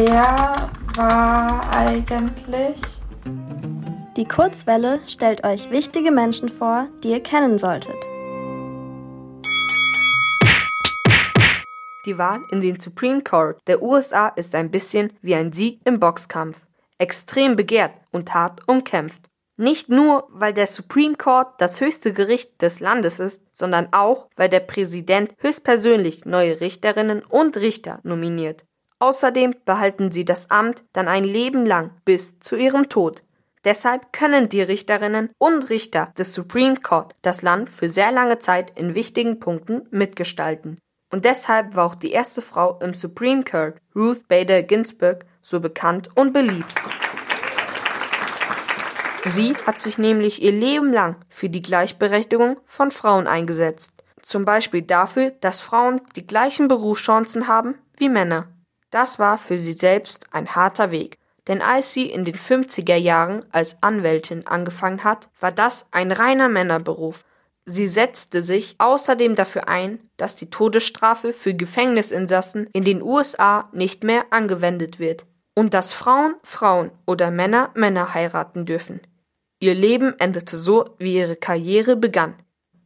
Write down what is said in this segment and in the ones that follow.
Wer war eigentlich? Die Kurzwelle stellt euch wichtige Menschen vor, die ihr kennen solltet. Die Wahl in den Supreme Court der USA ist ein bisschen wie ein Sieg im Boxkampf. Extrem begehrt und hart umkämpft. Nicht nur, weil der Supreme Court das höchste Gericht des Landes ist, sondern auch, weil der Präsident höchstpersönlich neue Richterinnen und Richter nominiert. Außerdem behalten sie das Amt dann ein Leben lang bis zu ihrem Tod. Deshalb können die Richterinnen und Richter des Supreme Court das Land für sehr lange Zeit in wichtigen Punkten mitgestalten. Und deshalb war auch die erste Frau im Supreme Court, Ruth Bader Ginsburg, so bekannt und beliebt. Sie hat sich nämlich ihr Leben lang für die Gleichberechtigung von Frauen eingesetzt. Zum Beispiel dafür, dass Frauen die gleichen Berufschancen haben wie Männer. Das war für sie selbst ein harter Weg. Denn als sie in den 50er Jahren als Anwältin angefangen hat, war das ein reiner Männerberuf. Sie setzte sich außerdem dafür ein, dass die Todesstrafe für Gefängnisinsassen in den USA nicht mehr angewendet wird und dass Frauen Frauen oder Männer Männer heiraten dürfen. Ihr Leben endete so, wie ihre Karriere begann,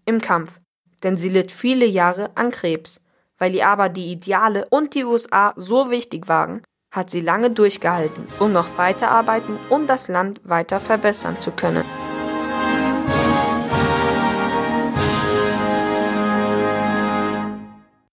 im Kampf, denn sie litt viele Jahre an Krebs. Weil ihr aber die Ideale und die USA so wichtig waren, hat sie lange durchgehalten, um noch weiterarbeiten und das Land weiter verbessern zu können.